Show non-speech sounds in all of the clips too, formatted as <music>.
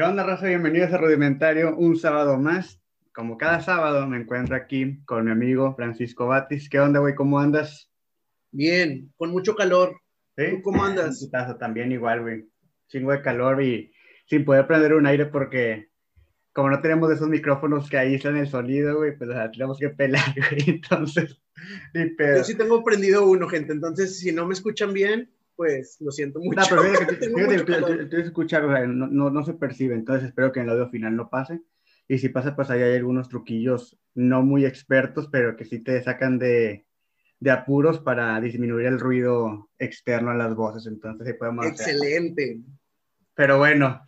¿Qué onda, raza? Bienvenidos a Rudimentario, un sábado más. Como cada sábado me encuentro aquí con mi amigo Francisco Batis. ¿Qué onda, güey? ¿Cómo andas? Bien, con mucho calor. ¿Sí? cómo andas? También igual, güey. Chingo de calor y sin poder prender un aire porque como no tenemos esos micrófonos que aíslan el sonido, güey, pues tenemos que pelar, <laughs> güey. Entonces, ni pedo. Yo sí tengo prendido uno, gente. Entonces, si no me escuchan bien, pues lo siento mucho. No, pero que <laughs> tú, escuchas, no, no, no, se percibe, entonces espero que en el audio final no pase. Y si pasa, pues ahí hay algunos truquillos no muy expertos, pero que sí te sacan de, de apuros para disminuir el ruido externo a las voces. Entonces, ahí podemos. Excelente. Pero bueno,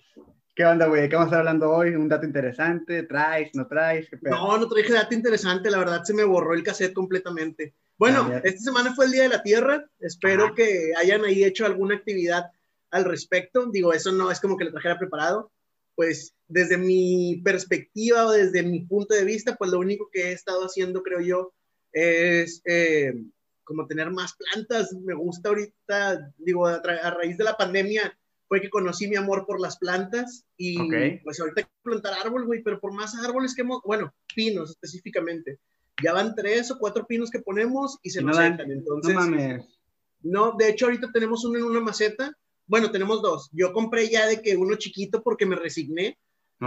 ¿Qué onda, güey? ¿Qué vamos a estar hablando hoy? ¿Un dato interesante? ¿Traes? ¿No traes? no, no traje dato interesante. La verdad, se me borró el cassette completamente. Bueno, esta semana fue el Día de la Tierra. Espero que hayan ahí hecho alguna actividad al respecto. Digo, eso no es como que lo trajera preparado. Pues desde mi perspectiva o desde mi punto de vista, pues lo único que he estado haciendo, creo yo, es eh, como tener más plantas. Me gusta ahorita, digo, a, a raíz de la pandemia, fue que conocí mi amor por las plantas y pues ahorita hay que plantar árbol, güey, pero por más árboles que hemos, bueno, pinos específicamente, ya van tres o cuatro pinos que ponemos y se nos no entonces... No mames. No, de hecho ahorita tenemos uno en una maceta, bueno, tenemos dos. Yo compré ya de que uno chiquito porque me resigné.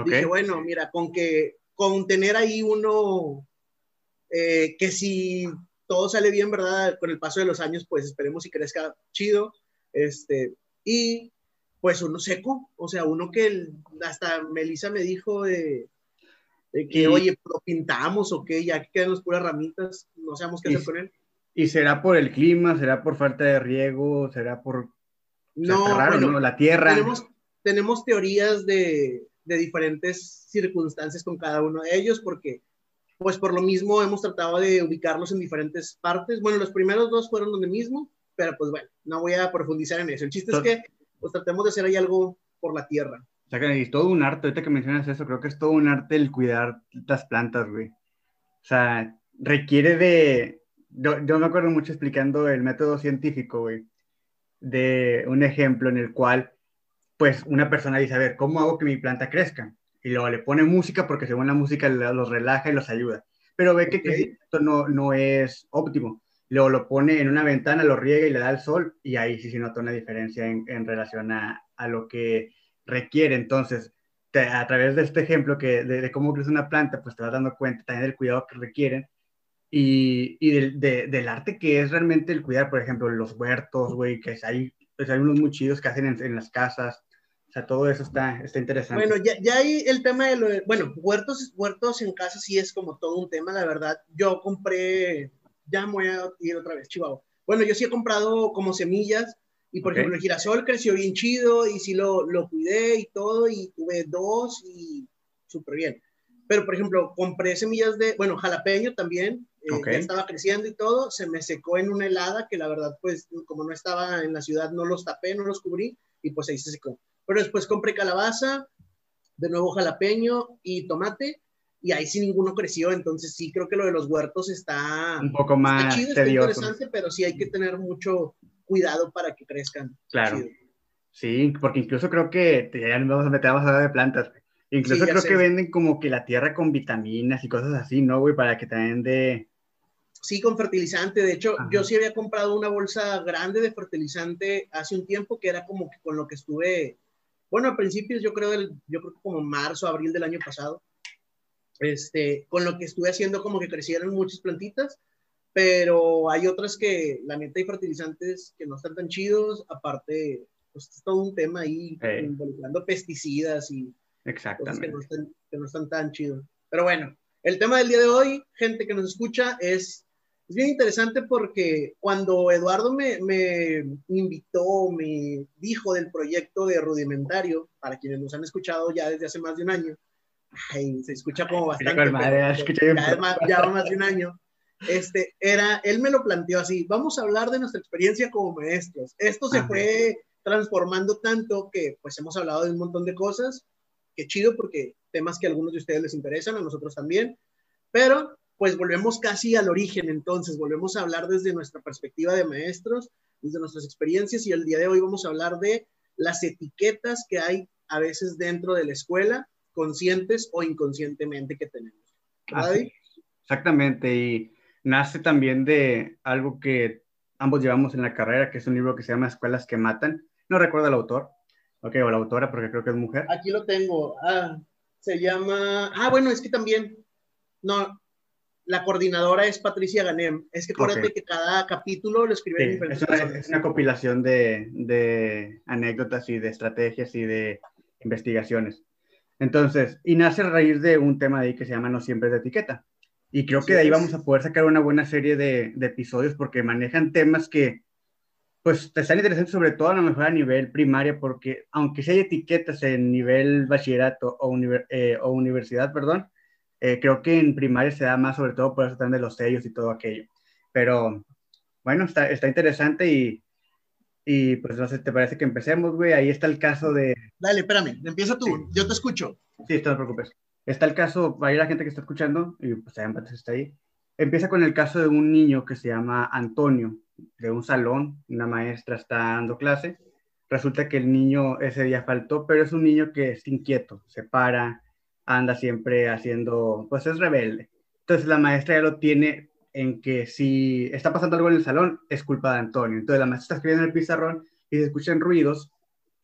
Dije, bueno, mira, con que, con tener ahí uno eh, que si todo sale bien, ¿verdad? Con el paso de los años, pues esperemos y crezca chido. Este, y pues uno seco, o sea, uno que hasta Melissa me dijo de, que, oye, lo pintamos o qué, ya que quedan las puras ramitas, no sabemos qué hacer con él. ¿Y será por el clima, será por falta de riego, será por... No, raro, La tierra. Tenemos, tenemos teorías de, de diferentes circunstancias con cada uno de ellos, porque pues por lo mismo hemos tratado de ubicarlos en diferentes partes. Bueno, los primeros dos fueron donde mismo, pero pues bueno, no voy a profundizar en eso. El chiste es que pues tratemos de hacer ahí algo por la tierra. O sea, que es todo un arte, ahorita que mencionas eso, creo que es todo un arte el cuidar las plantas, güey. O sea, requiere de... Yo, me acuerdo mucho explicando el método científico, güey, de un ejemplo en el cual, pues, una persona dice, a ver, ¿cómo hago que mi planta crezca? Y luego le pone música porque según la música los relaja y los ayuda. Pero ve que, esto no, no es óptimo luego lo pone en una ventana, lo riega y le da el sol, y ahí sí se nota una diferencia en, en relación a, a, lo que requiere. Entonces, a través de este ejemplo que, de, cómo crece una planta, pues te vas dando cuenta también del cuidado que requieren y, y del, del arte que es realmente el cuidar, por ejemplo, los huertos, güey, que hay, pues hay unos muy que hacen en, en, las casas. O sea, todo eso está, está interesante. Bueno, ya, ya hay el tema de lo bueno, huertos, huertos en casa sí es como todo un tema, la verdad. Yo compré ya me voy a ir otra vez, Chihuahua. Bueno, yo sí he comprado como semillas y por ejemplo el girasol creció bien chido y sí lo, lo cuidé y todo y tuve dos y súper bien. Pero por ejemplo, compré semillas de, bueno, jalapeño también, eh, ya estaba creciendo y todo, se me secó en una helada que la verdad pues como no estaba en la ciudad no los tapé, no los cubrí y pues ahí se secó. Pero después compré calabaza, de nuevo jalapeño y tomate y ahí sí ninguno creció, entonces sí creo que lo de los huertos está un poco más chido, está interesante, pero sí hay que tener mucho cuidado para que crezcan. Claro. Sí, porque incluso creo que ya nos vamos a meter a hablar de plantas. Incluso creo que venden como que la tierra con vitaminas y cosas así, ¿no, güey? Para que también de... Sí, con fertilizante. De hecho, yo sí había comprado una bolsa grande de fertilizante hace un tiempo que era como que con lo que estuve, bueno, a principios yo creo, del, yo creo que como marzo, abril del año pasado este, con lo que estuve haciendo como que crecieron muchas plantitas, pero hay otras que la neta hay fertilizantes que no están tan chidos, aparte, pues es todo un tema ahí involucrando pesticidas y cosas que no, están, que no están tan chidos. Pero bueno, el tema del día de hoy, gente que nos escucha, es, es bien interesante porque cuando Eduardo me, me invitó, me dijo del proyecto de rudimentario, para quienes nos han escuchado ya desde hace más de un año, ay, se escucha como bastante. ya, más, ya más de un año. Este, era, él me lo planteó así, vamos a hablar de nuestra experiencia como maestros. Esto se fue transformando tanto que pues hemos hablado de un montón de cosas, qué chido porque temas que a algunos de ustedes les interesan, a nosotros también, pero pues volvemos casi al origen entonces, volvemos a hablar desde nuestra perspectiva de maestros, desde nuestras experiencias y el día de hoy vamos a hablar de las etiquetas que hay a veces dentro de la escuela, conscientes o inconscientemente que tenemos. exactamente, y nace también de algo que ambos llevamos en la carrera, que es un libro que se llama Escuelas que Matan. No recuerdo el autor, ok, o la autora, porque creo que es mujer. Aquí lo tengo. Ah, se llama. Ah, bueno, es que también. No, la coordinadora es Patricia Ganem. Es que acuérdate que cada capítulo lo escribe diferentes es una, es una compilación de, de, anécdotas y de estrategias y de investigaciones. Entonces, y nace a raíz de un tema ahí que se llama No siempre de etiqueta. Y creo que de ahí vamos a poder sacar una buena serie de, de, episodios porque manejan temas que, pues, te están interesantes sobre todo a lo mejor a nivel primaria, porque aunque si hay etiquetas en nivel bachillerato o, eh, o universidad, perdón, eh, creo que en primaria se da más sobre todo por eso también de los sellos y todo aquello. Pero bueno, está, está interesante y, y pues no sé, ¿te parece que empecemos, güey? Ahí está el caso de... Dale, espérame, empieza tú, yo te escucho. Sí, no te preocupes. Está el caso, ahí la gente que está escuchando, y pues está ahí. Empieza con el caso de un niño que se llama Antonio, de un salón, una maestra está dando clase. Resulta que el niño ese día faltó, pero es un niño que es inquieto, se para, anda siempre haciendo, pues es rebelde. Entonces la maestra ya lo tiene en que si está pasando algo en el salón, es culpa de Antonio. Entonces la maestra está escribiendo en el pizarrón y se escuchan ruidos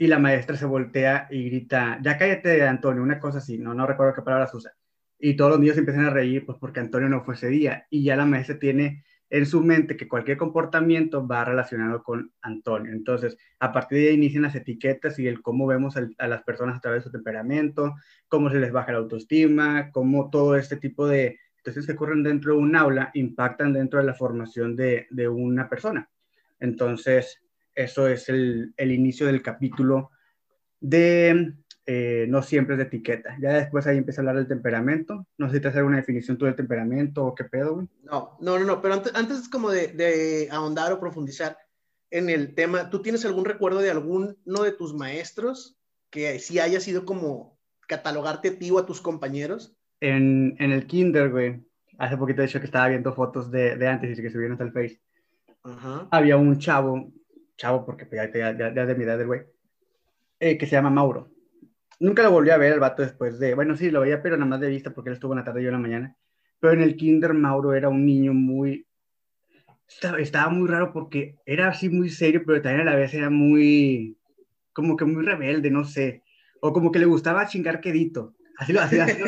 y la maestra se voltea y grita, ya cállate Antonio, una cosa así, no, no recuerdo qué palabras usa. Y todos los niños empiezan a reír, pues porque Antonio no fue ese día. Y ya la maestra tiene en su mente que cualquier comportamiento va relacionado con Antonio. Entonces, a partir de ahí inician las etiquetas y el cómo vemos a las personas a través de su temperamento, cómo se les baja la autoestima, cómo todo este tipo de situaciones que ocurren dentro de un aula impactan dentro de la formación de, de una persona. Entonces, eso es el, el inicio del capítulo de eh, no siempre es de etiqueta. Ya después ahí empieza a hablar del temperamento. No sé si te hacer una definición tú del temperamento o qué pedo, güey. No, no, no, no, pero antes, antes como de, de, ahondar o profundizar en el tema, ¿tú tienes algún recuerdo de alguno de tus maestros que sí haya sido como catalogarte a ti o a tus compañeros? En, en el kinder, güey. Hace poquito de hecho que estaba viendo fotos de, de antes y que subieron hasta el Face. Ajá. Había un chavo, chavo porque ya, ya, ya, ya de mi edad del güey, eh, que se llama Mauro Nunca lo volví a ver el vato después de, bueno, sí, lo veía, pero nada más de vista porque él estuvo en la tarde y yo en la mañana. Pero en el kinder Mauro era un niño muy, estaba, muy raro porque era así muy serio, pero también a la vez era muy, como que muy rebelde, no sé. O como que le gustaba chingar quedito. Así lo, así, así,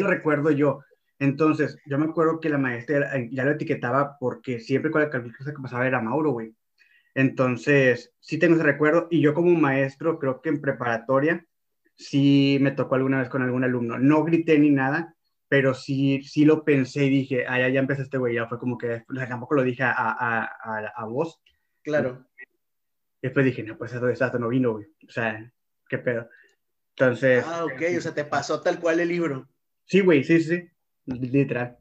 lo, recuerdo yo. Entonces, yo me acuerdo que la maestra ya lo etiquetaba porque siempre cualquier cosa que pasaba era Mauro, güey. Entonces, sí tengo ese recuerdo. Y yo como maestro, creo que en preparatoria, sí me tocó alguna vez con algún alumno. No grité ni nada, pero sí, sí lo pensé y dije, ah, ya, ya empezó este güey, ya fue como que, tampoco lo dije a, a, a, a vos. Claro. Y después dije, no, pues eso, eso no vino, güey. O sea, qué pedo. Entonces. Ah, ok, o sea, te pasó tal cual el libro. Sí, güey, sí, sí, literal.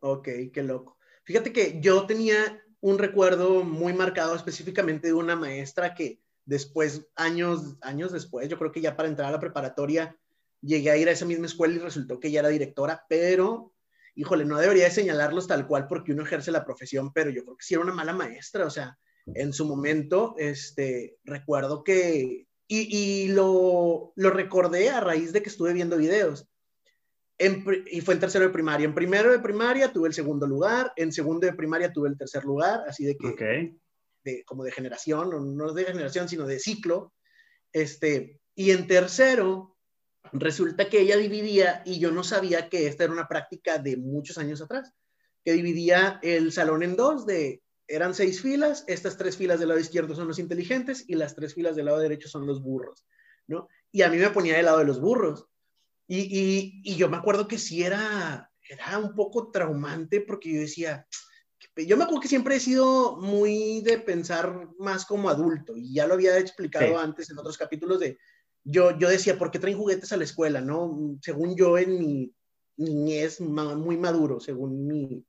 Ok, qué loco. Fíjate que yo tenía un recuerdo muy marcado específicamente de una maestra que Después, años, años después, yo creo que ya para entrar a la preparatoria, llegué a ir a esa misma escuela y resultó que ya era directora, pero, híjole, no debería de señalarlos tal cual porque uno ejerce la profesión, pero yo creo que sí era una mala maestra, o sea, en su momento, este, recuerdo que, y, y lo, lo recordé a raíz de que estuve viendo videos. En, y fue en tercero de primaria. En primero de primaria tuve el segundo lugar, en segundo de primaria tuve el tercer lugar, así de que okay de, como de generación, no de generación, sino de ciclo. Este, y en tercero, resulta que ella dividía, y yo no sabía que esta era una práctica de muchos años atrás, que dividía el salón en dos, de, eran seis filas, estas tres filas del lado izquierdo son los inteligentes y las tres filas del lado derecho son los burros, ¿no? Y a mí me ponía del lado de los burros. Y, y, y yo me acuerdo que sí era, era un poco traumante porque yo decía, yo me acuerdo que siempre he sido muy de pensar más como adulto y ya lo había explicado antes en otros capítulos de, yo, yo decía, ¿por qué traen juguetes a la escuela? ¿no? Según yo en mi niñez muy maduro, según mi,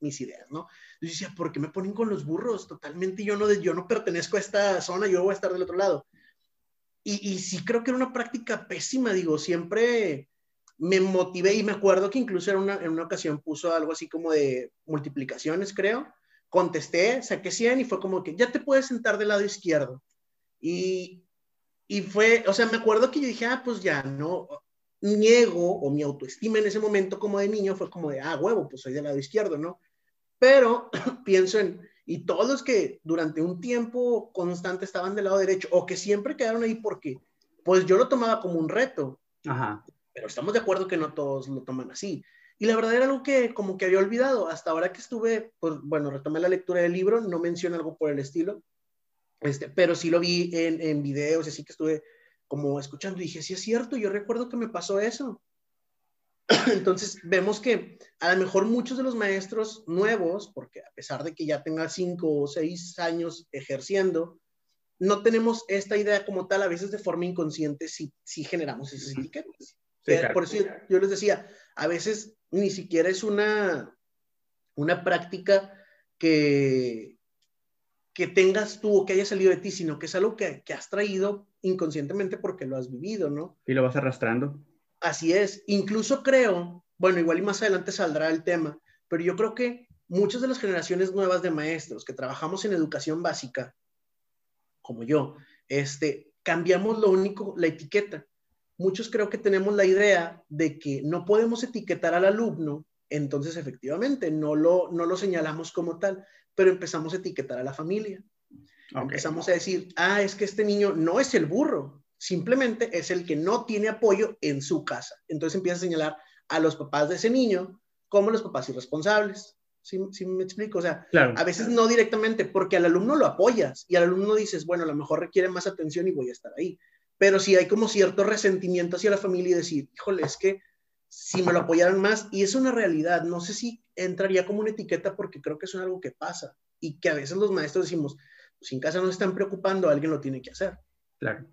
mis ideas, ¿no? Yo decía, ¿por qué me ponen con los burros? Totalmente yo no, yo no pertenezco a esta zona, yo voy a estar del otro lado. Y, y sí creo que era una práctica pésima, digo, siempre me motivé y me acuerdo que incluso en una, en una ocasión puso algo así como de multiplicaciones, creo. Contesté, saqué 100 y fue como que ya te puedes sentar del lado izquierdo. Y, y fue, o sea, me acuerdo que yo dije, ah, pues ya, no, niego o mi autoestima en ese momento como de niño fue como de, ah, huevo, pues soy del lado izquierdo, ¿no? Pero <clears throat> pienso en, y todos los que durante un tiempo constante estaban del lado derecho o que siempre quedaron ahí porque, pues yo lo tomaba como un reto. Ajá. Pero estamos de acuerdo que no todos lo toman así. Y la verdad era algo que como que había olvidado. Hasta ahora que estuve, pues bueno, retomé la lectura del libro, no menciona algo por el estilo, este, pero sí lo vi en, en videos, así que estuve como escuchando y dije, sí es cierto, yo recuerdo que me pasó eso. <coughs> Entonces vemos que a lo mejor muchos de los maestros nuevos, porque a pesar de que ya tenga cinco o seis años ejerciendo, no tenemos esta idea como tal, a veces de forma inconsciente si, si generamos esas etiquetas. Por eso yo, les decía, a veces ni siquiera es una, una práctica que, que tengas tú o que haya salido de ti, sino que es algo que, que has traído inconscientemente porque lo has vivido, ¿no? Y lo vas arrastrando. Así es. Incluso creo, bueno, igual y más adelante saldrá el tema, pero yo creo que muchas de las generaciones nuevas de maestros que trabajamos en educación básica, como yo, este, cambiamos lo único, la etiqueta. Muchos creo que tenemos la idea de que no podemos etiquetar al alumno, entonces efectivamente no lo, no lo señalamos como tal, pero empezamos a etiquetar a la familia. Empezamos a decir, ah, es que este niño no es el burro, simplemente es el que no tiene apoyo en su casa. Entonces empieza a señalar a los papás de ese niño como los papás irresponsables. ¿Sí, me explico? O sea, a veces no directamente, porque al alumno lo apoyas y al alumno dices, bueno, a lo mejor requiere más atención y voy a estar ahí. Pero si hay como cierto resentimiento hacia la familia y decir, híjole, es que si me lo apoyaran más, y es una realidad, no sé si entraría como una etiqueta porque creo que es algo que pasa y que a veces los maestros decimos, si en casa no se están preocupando, alguien lo tiene que hacer. Claro.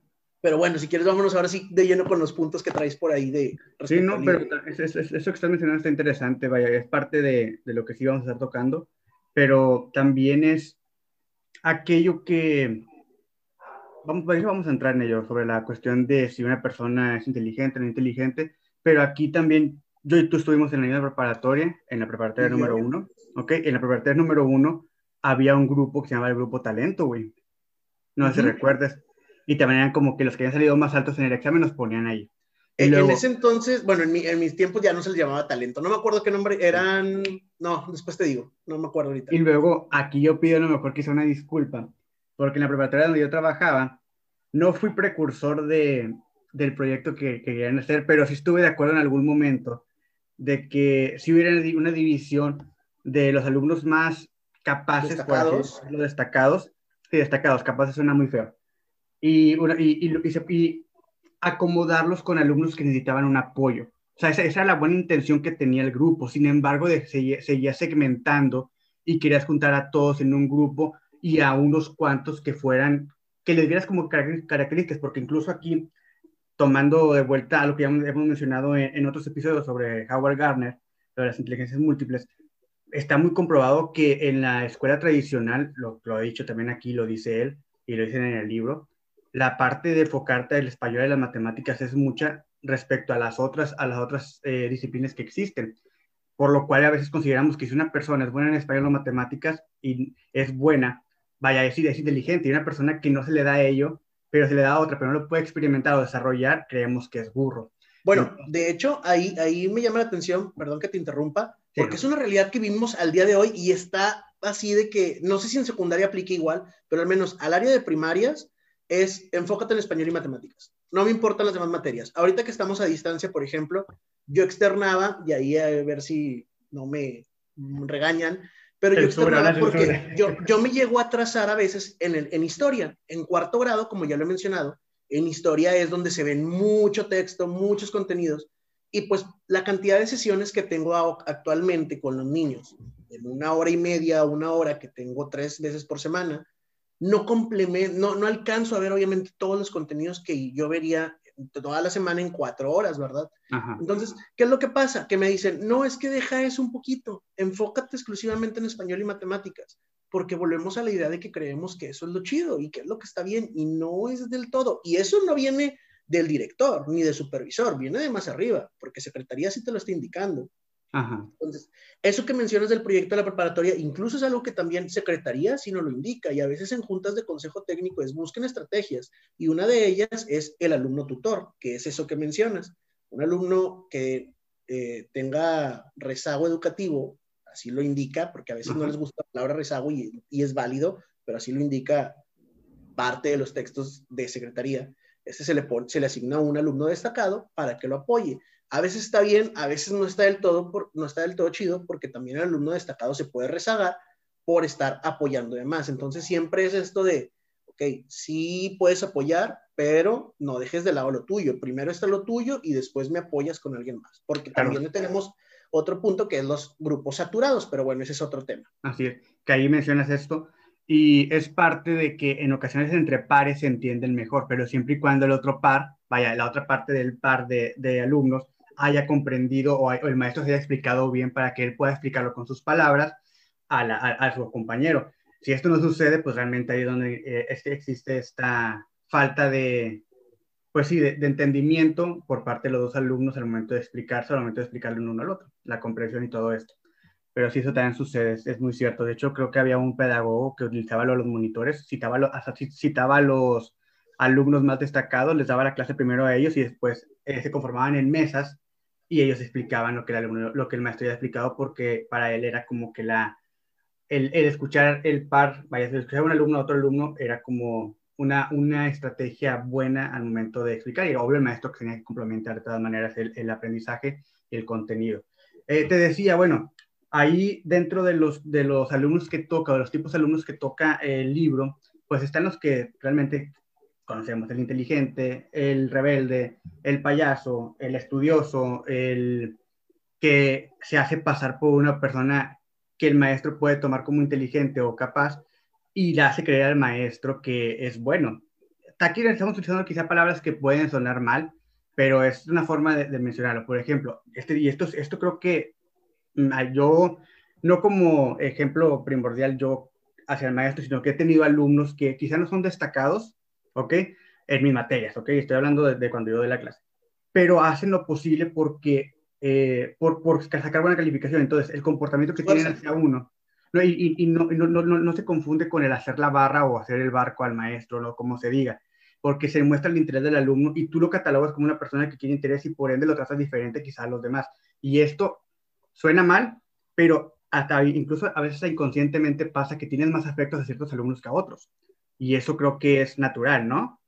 Pero bueno, si quieres, vámonos ahora sí de lleno con los puntos que traes por ahí de... Sí, no, pero eso, que estás mencionando está interesante, vaya, es parte de, de, lo que sí vamos a estar tocando, pero también es aquello que... Vamos, vamos a entrar en ello, sobre la cuestión de si una persona es inteligente o no inteligente, pero aquí también, yo y tú estuvimos en la misma preparatoria, en la preparatoria número uno, ¿ok? En la preparatoria número uno había un grupo que se llamaba el Grupo Talento, güey. No sé si recuerdas y también eran como que los que habían salido más altos en el examen los ponían ahí. En, ese entonces, bueno, en, mis tiempos ya no se les llamaba talento, no me acuerdo qué nombre eran, no, después te digo, no me acuerdo ahorita. Y luego aquí yo pido a lo mejor que una disculpa, porque en la preparatoria donde yo trabajaba, no fui precursor de, del proyecto que, que, querían hacer, pero sí estuve de acuerdo en algún momento de que si hubiera una división de los alumnos más capaces, destacados, los destacados, sí, destacados, capaces suena muy feo, y, y, y, acomodarlos con alumnos que necesitaban un apoyo. O sea, esa, era la buena intención que tenía el grupo. Sin embargo, de, seguía, segmentando y querías juntar a todos en un grupo y a unos cuantos que fueran, que les dieras como características, porque incluso aquí, tomando de vuelta a lo que ya hemos mencionado en, otros episodios sobre Howard Gardner, sobre las inteligencias múltiples, está muy comprobado que en la escuela tradicional, lo, lo ha dicho también aquí, lo dice él y lo dicen en el libro, la parte de enfocarte el español y las matemáticas es mucha respecto a las otras, a las otras eh, disciplinas que existen. Por lo cual a veces consideramos que si una persona es buena en español o matemáticas y es buena, vaya, a decir es inteligente, y una persona que no se le da ello, pero se le da a otra, pero no lo puede experimentar o desarrollar, creemos que es burro. Bueno, de hecho, ahí, ahí me llama la atención, perdón que te interrumpa, porque es una realidad que vivimos al día de hoy y está así de que, no sé si en secundaria aplica igual, pero al menos al área de primarias, es enfócate en español y matemáticas. No me importan las demás materias. Ahorita que estamos a distancia, por ejemplo, yo externaba, y ahí a ver si no me regañan, pero yo externaba porque yo, yo me llego a atrasar a veces en, el, en historia. En cuarto grado, como ya lo he mencionado, en historia es donde se ven mucho texto, muchos contenidos, y pues la cantidad de sesiones que tengo actualmente con los niños, en una hora y media, una hora que tengo tres veces por semana, no complemento, no, no alcanzo a ver obviamente todos los contenidos que yo vería toda la semana en cuatro horas, ¿verdad? Entonces, ¿qué es lo que pasa? Que me dicen, no, es que deja eso un poquito, enfócate exclusivamente en español y matemáticas, porque volvemos a la idea de que creemos que eso es lo chido y que es lo que está bien, y no es del todo. Y eso no viene del director ni del supervisor, viene de más arriba, porque secretaría sí te lo está indicando. Entonces, eso que mencionas del proyecto de la preparatoria, incluso es algo que también Secretaría si no lo indica, y a veces en juntas de consejo técnico es busquen estrategias, y una de ellas es el alumno tutor, que es eso que mencionas. Un alumno que eh, tenga rezago educativo, así lo indica, porque a veces no les gusta la palabra rezago y, y, es válido, pero así lo indica parte de los textos de Secretaría. Este se le, se le asigna a un alumno destacado para que lo apoye a veces está bien, a veces no está del todo, por, no está del todo chido, porque también el alumno destacado se puede rezagar por estar apoyando de más. Entonces siempre es esto de, ok, sí puedes apoyar, pero no dejes de lado lo tuyo. Primero está lo tuyo y después me apoyas con alguien más, porque también tenemos otro punto que es los grupos saturados, pero bueno, ese es otro tema. Así es, que ahí mencionas esto. Y es parte de que en ocasiones entre pares se entienden mejor, pero siempre y cuando el otro par, vaya, la otra parte del par de, de alumnos, haya comprendido o, el maestro se haya explicado bien para que él pueda explicarlo con sus palabras a, su compañero. Si esto no sucede, pues realmente ahí es donde eh, existe esta falta de, pues sí, de, entendimiento por parte de los dos alumnos al momento de explicarse, al momento de explicarle uno al otro, la comprensión y todo esto. Pero sí, eso también sucede, es, muy cierto. De hecho, creo que había un pedagogo que utilizaba los monitores, citaba, hasta citaba a los alumnos más destacados, les daba la clase primero a ellos y después eh, se conformaban en mesas y ellos explicaban lo que, el, el maestro había explicado porque para él era como que la, el, el escuchar el par, vaya, escuchar un alumno a otro alumno era como una, una estrategia buena al momento de explicar y obvio el maestro que tenía que complementar de todas maneras el, el aprendizaje y el contenido. Eh, te decía, bueno, ahí dentro de los, de los alumnos que toca, de los tipos de alumnos que toca el libro, pues están los que realmente conocemos, el inteligente, el rebelde, el payaso, el estudioso, el que se hace pasar por una persona que el maestro puede tomar como inteligente o capaz y le hace creer al maestro que es bueno. Aquí estamos utilizando quizá palabras que pueden sonar mal, pero es una forma de, mencionarlo. Por ejemplo, este, y esto, esto creo que mm, yo, no como ejemplo primordial yo hacia el maestro, sino que he tenido alumnos que quizá no son destacados, ¿ok? En mis materias, ¿ok? Estoy hablando de, cuando yo doy la clase. Pero hacen lo posible porque, eh, por, por sacar buena calificación. Entonces, el comportamiento que tienen hacia uno, no, y, y no, no, no, no, se confunde con el hacer la barra o hacer el barco al maestro, ¿no? Como se diga, porque se muestra el interés del alumno y tú lo catalogas como una persona que tiene interés y por ende lo tratas diferente quizás a los demás. Y esto suena mal, pero hasta incluso a veces inconscientemente pasa que tienes más afectos a ciertos alumnos que a otros. Y eso creo que es natural, ¿no?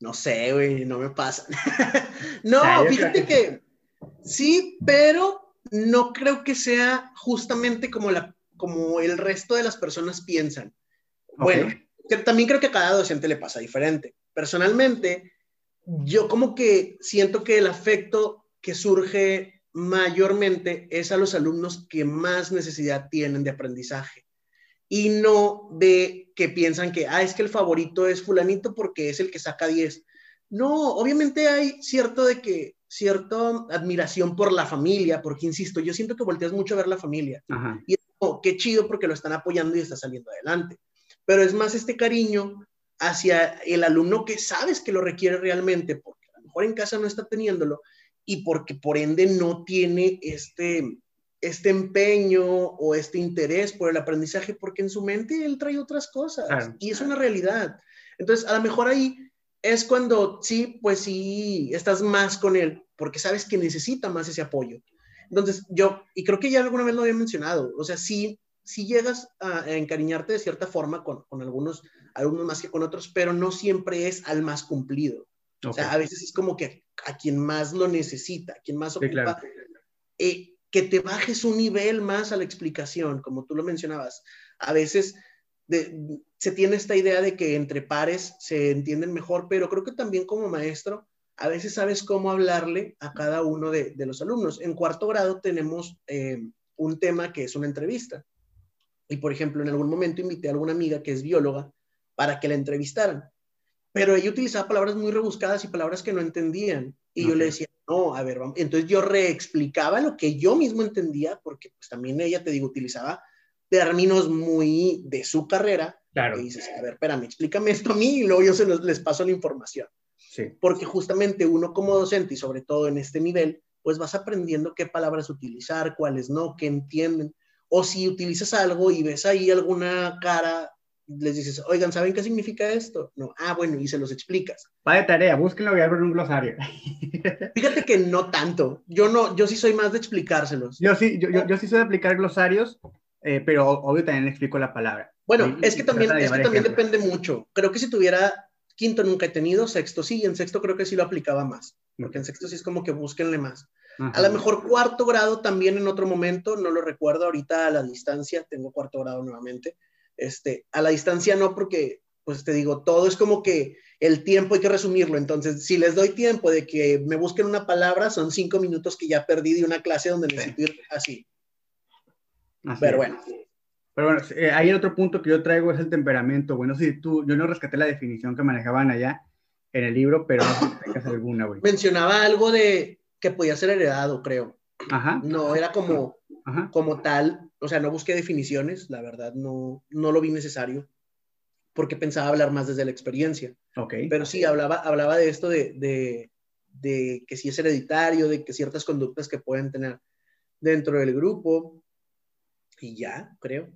No sé, güey, no me pasa. <laughs> no, fíjate que... sí, pero no creo que sea justamente como, la, como el resto de las personas piensan. Bueno, también creo que a cada docente le pasa diferente. Personalmente, yo como que siento que el afecto que surge mayormente es a los alumnos que más necesidad tienen de aprendizaje y no de que piensan que, ah, es que el favorito es fulanito porque es el que saca 10. No, obviamente hay cierto de que, cierta admiración por la familia, porque insisto, yo siento que volteas mucho a ver la familia. Y es como, qué chido porque lo están apoyando y está saliendo adelante. Pero es más este cariño hacia el alumno que sabes que lo requiere realmente, porque a lo mejor en casa no está teniéndolo y porque por ende no tiene este, este empeño o este interés por el aprendizaje porque en su mente él trae otras cosas y es una realidad. Entonces, a lo mejor ahí es cuando sí, pues sí, estás más con él porque sabes que necesita más ese apoyo. Entonces, yo, y creo que ya alguna vez lo había mencionado, o sea, sí, sí llegas a, encariñarte de cierta forma con, con, algunos alumnos más que con otros, pero no siempre es al más cumplido. O sea, a veces es como que a quien más lo necesita, a quien más ocupa. Eh, que te bajes un nivel más a la explicación, como tú lo mencionabas. A veces se tiene esta idea de que entre pares se entienden mejor, pero creo que también como maestro, a veces sabes cómo hablarle a cada uno de, los alumnos. En cuarto grado tenemos eh, un tema que es una entrevista. Y, por ejemplo, en algún momento invité a alguna amiga que es bióloga para que la entrevistaran. Pero ella utilizaba palabras muy rebuscadas y palabras que no entendían. Y yo le decía, no, a ver, vamos. Entonces yo reexplicaba lo que yo mismo entendía, porque pues también ella, te digo, utilizaba términos muy de su carrera. Claro. Y dices, a ver, espérame, explícame esto a mí y luego yo se les paso la información. Sí. Porque justamente uno como docente y sobre todo en este nivel, pues vas aprendiendo qué palabras utilizar, cuáles no, qué entienden. O si utilizas algo y ves ahí alguna cara, les dices, oigan, ¿saben qué significa esto? No, ah, bueno, y se los explicas. Va de tarea, búsquenlo y abren un glosario. <laughs> Fíjate que no tanto. Yo no, yo sí soy más de explicárselos. Yo sí, yo, yo, sí soy de aplicar glosarios, eh, pero obvio también explico la palabra. Bueno, es que también, es que también depende mucho. Creo que si tuviera quinto nunca he tenido, sexto sí, y en sexto creo que sí lo aplicaba más, porque en sexto sí es como que búsquenle más. A lo mejor cuarto grado también en otro momento, no lo recuerdo ahorita a la distancia, tengo cuarto grado nuevamente. Este, a la distancia no, porque, pues te digo, todo es como que el tiempo hay que resumirlo. Entonces, si les doy tiempo de que me busquen una palabra, son cinco minutos que ya perdí de una clase donde necesito ir así. Pero bueno. Pero bueno, eh, hay otro punto que yo traigo, es el temperamento. Bueno, si tú, yo no rescaté la definición que manejaban allá en el libro, pero no sé si <coughs> alguna, güey. Mencionaba algo de que podía ser heredado, creo. Ajá. No, era como, como tal, o sea, no busqué definiciones, la verdad, no, no lo vi necesario, porque pensaba hablar más desde la experiencia. Ok. Pero sí, hablaba, hablaba de esto de, de, de que si es hereditario, de que ciertas conductas que pueden tener dentro del grupo, y ya, creo.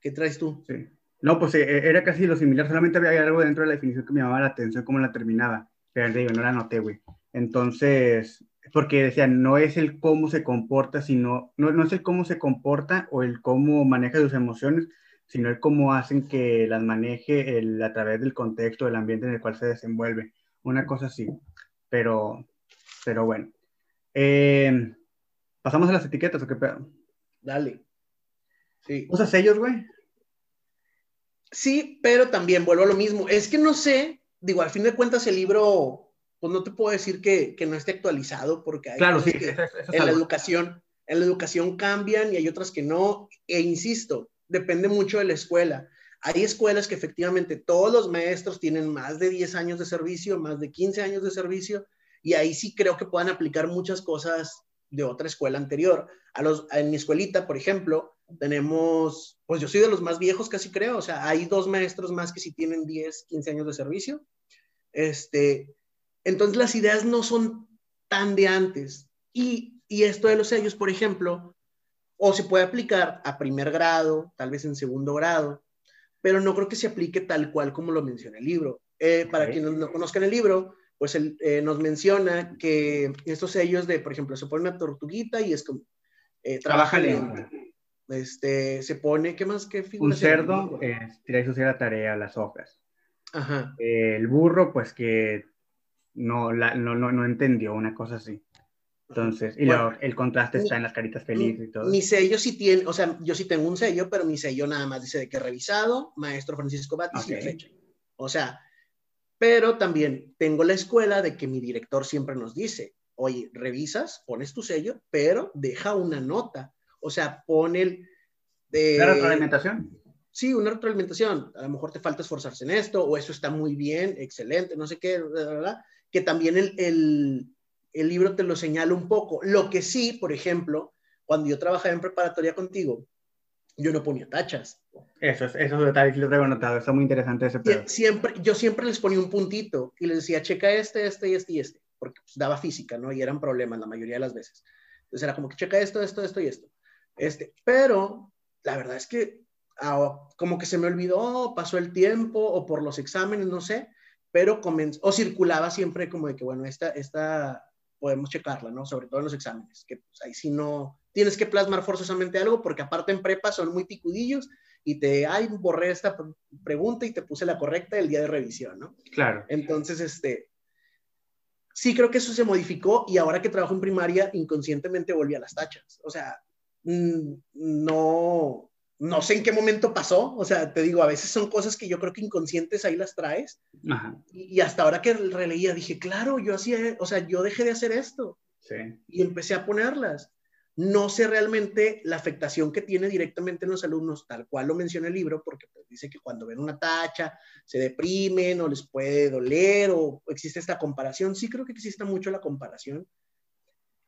¿Qué traes tú? Sí. No, pues eh, era casi lo similar, solamente había algo dentro de la definición que me llamaba la atención, cómo la terminaba, pero digo, no la noté, güey. Entonces, porque decían, no es el cómo se comporta, sino, no, no es el cómo se comporta o el cómo maneja sus emociones, sino el cómo hacen que las maneje el, a través del contexto, del ambiente en el cual se desenvuelve. Una cosa así. Pero, pero bueno. Eh, ¿Pasamos a las etiquetas o qué pedo? Dale. Sí. ¿Usas sellos, güey? Sí, pero también vuelvo a lo mismo. Es que no sé, digo, al fin de cuentas el libro pues no te puedo decir que, que no esté actualizado porque hay claro, sí, en la educación en la educación cambian y hay otras que no. E insisto depende mucho de la escuela. Hay escuelas que efectivamente todos los maestros tienen más de 10 años de servicio más de 15 años de servicio y ahí sí creo que puedan aplicar muchas cosas de otra escuela anterior. A los en mi escuelita por ejemplo tenemos pues yo soy de los más viejos casi creo o sea hay dos maestros más que sí tienen 10 15 años de servicio. Este entonces las ideas no son tan de antes. Y, y esto de los sellos, por ejemplo, o se puede aplicar a primer grado, tal vez en segundo grado, pero no creo que se aplique tal cual como lo menciona el libro. Eh, para quienes no conozcan el libro, pues él, eh, nos menciona que estos sellos de, por ejemplo, se pone una tortuguita y es como, eh, trabaja lento. Este, se pone, ¿qué más? ¿Qué Un cerdo, eh, tira y la tarea, las hojas. Ajá. el burro, pues que no, la, no, no, no, entendió una cosa así. Entonces, y el contraste está en las caritas felices y todo. Mi sello sí tiene, o sea, yo sí tengo un sello, pero mi sello nada más dice de que revisado, maestro Francisco Batis y fecha. O sea, pero también tengo la escuela de que mi director siempre nos dice, oye, revisas, pones tu sello, pero deja una nota. O sea, pon el... De, ¿La retroalimentación? Sí, una retroalimentación. A lo mejor te falta esforzarse en esto, o eso está muy bien, excelente, no sé qué, ¿verdad? Que también el, libro te lo señala un poco. Lo que sí, por ejemplo, cuando yo trabajaba en preparatoria contigo, yo no ponía tachas. Eso es, esos detalles lo traigo notado, está muy interesante ese pedo. Siempre, yo siempre les ponía un puntito y les decía, checa este, este y este y este, porque pues, daba física, ¿no? Y eran problemas la mayoría de las veces. Entonces era como que checa esto, esto, esto y esto. Este, pero la verdad es que ah, como que se me olvidó, pasó el tiempo o por los exámenes, no sé, pero comenzó, o circulaba siempre como de que, bueno, esta, esta podemos checarla, ¿no? Sobre todo en los exámenes, que pues, ahí sí no, tienes que plasmar forzosamente algo, porque aparte en prepa son muy picudillos y te, ay, borré esta pregunta y te puse la correcta el día de revisión, ¿no? Claro. Entonces, este, sí creo que eso se modificó y ahora que trabajo en primaria, inconscientemente volví a las tachas. O sea, mm, no, no sé en qué momento pasó, o sea, te digo, a veces son cosas que yo creo que inconscientes ahí las traes. Y, hasta ahora que releía dije, claro, yo hacía, o sea, yo dejé de hacer esto. Sí. Y empecé a ponerlas. No sé realmente la afectación que tiene directamente en los alumnos, tal cual lo menciona el libro, porque pues, dice que cuando ven una tacha se deprimen o les puede doler o existe esta comparación. Sí creo que existe mucho la comparación.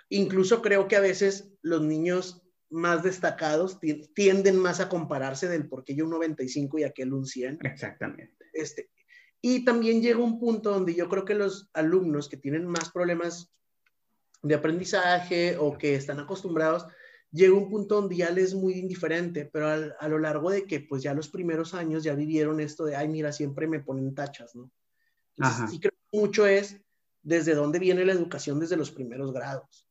Incluso creo que a veces los niños más destacados tienden más a compararse del por qué yo un 95 y aquel un 100. Exactamente. Este, y también llega un punto donde yo creo que los alumnos que tienen más problemas de aprendizaje o que están acostumbrados, llega un punto donde ya les es muy indiferente, pero a lo largo de que pues ya los primeros años ya vivieron esto de, ay, mira, siempre me ponen tachas, ¿no? Entonces, sí creo que mucho es desde dónde viene la educación desde los primeros grados.